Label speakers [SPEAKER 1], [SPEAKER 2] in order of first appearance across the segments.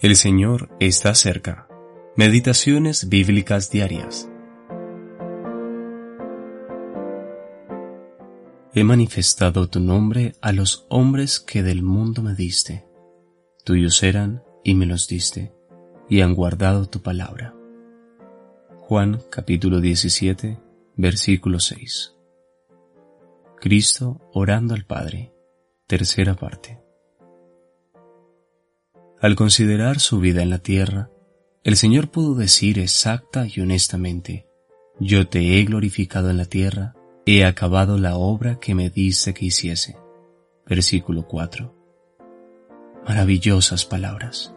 [SPEAKER 1] El Señor está cerca. Meditaciones bíblicas diarias. He manifestado tu nombre a los hombres que del mundo me diste. Tuyos eran y me los diste, y han guardado tu palabra. Juan capítulo 17, versículo 6. Cristo orando al Padre. Tercera parte. Al considerar su vida en la tierra, el Señor pudo decir exacta y honestamente, Yo te he glorificado en la tierra, he acabado la obra que me diste que hiciese. Versículo 4. Maravillosas palabras.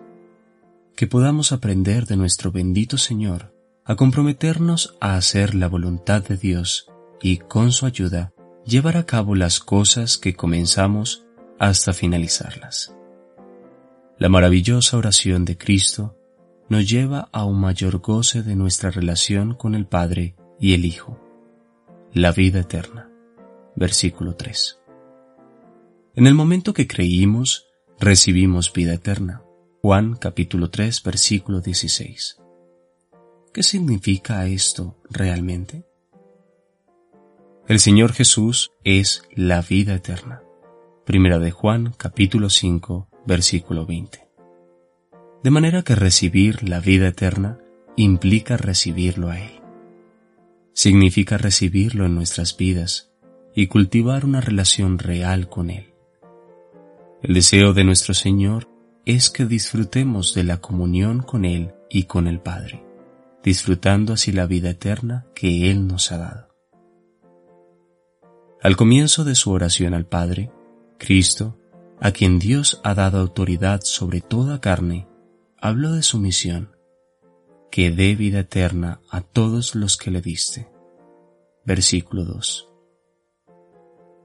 [SPEAKER 1] Que podamos aprender de nuestro bendito Señor a comprometernos a hacer la voluntad de Dios y con su ayuda llevar a cabo las cosas que comenzamos hasta finalizarlas. La maravillosa oración de Cristo nos lleva a un mayor goce de nuestra relación con el Padre y el Hijo. La vida eterna. Versículo 3. En el momento que creímos, recibimos vida eterna. Juan capítulo 3 versículo 16. ¿Qué significa esto realmente? El Señor Jesús es la vida eterna. Primera de Juan capítulo 5 versículo 20. De manera que recibir la vida eterna implica recibirlo a Él. Significa recibirlo en nuestras vidas y cultivar una relación real con Él. El deseo de nuestro Señor es que disfrutemos de la comunión con Él y con el Padre, disfrutando así la vida eterna que Él nos ha dado. Al comienzo de su oración al Padre, Cristo a quien Dios ha dado autoridad sobre toda carne, habló de su misión, que dé vida eterna a todos los que le diste. Versículo 2.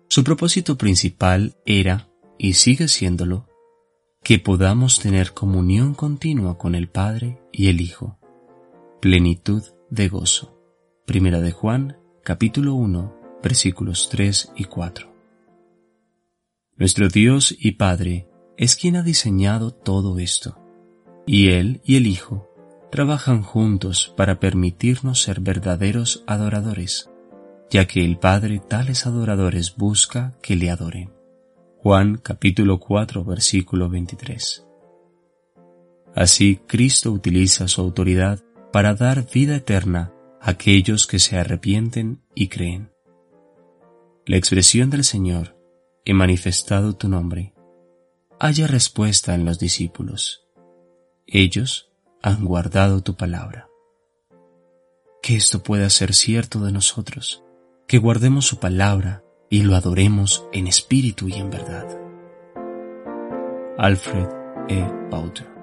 [SPEAKER 1] Su propósito principal era, y sigue siéndolo, que podamos tener comunión continua con el Padre y el Hijo, plenitud de gozo. Primera de Juan, capítulo 1, versículos 3 y 4. Nuestro Dios y Padre es quien ha diseñado todo esto, y Él y el Hijo trabajan juntos para permitirnos ser verdaderos adoradores, ya que el Padre tales adoradores busca que le adoren. Juan capítulo 4 versículo 23. Así Cristo utiliza su autoridad para dar vida eterna a aquellos que se arrepienten y creen. La expresión del Señor he manifestado tu nombre, haya respuesta en los discípulos. Ellos han guardado tu palabra. Que esto pueda ser cierto de nosotros, que guardemos su palabra y lo adoremos en espíritu y en verdad. Alfred E. Bauter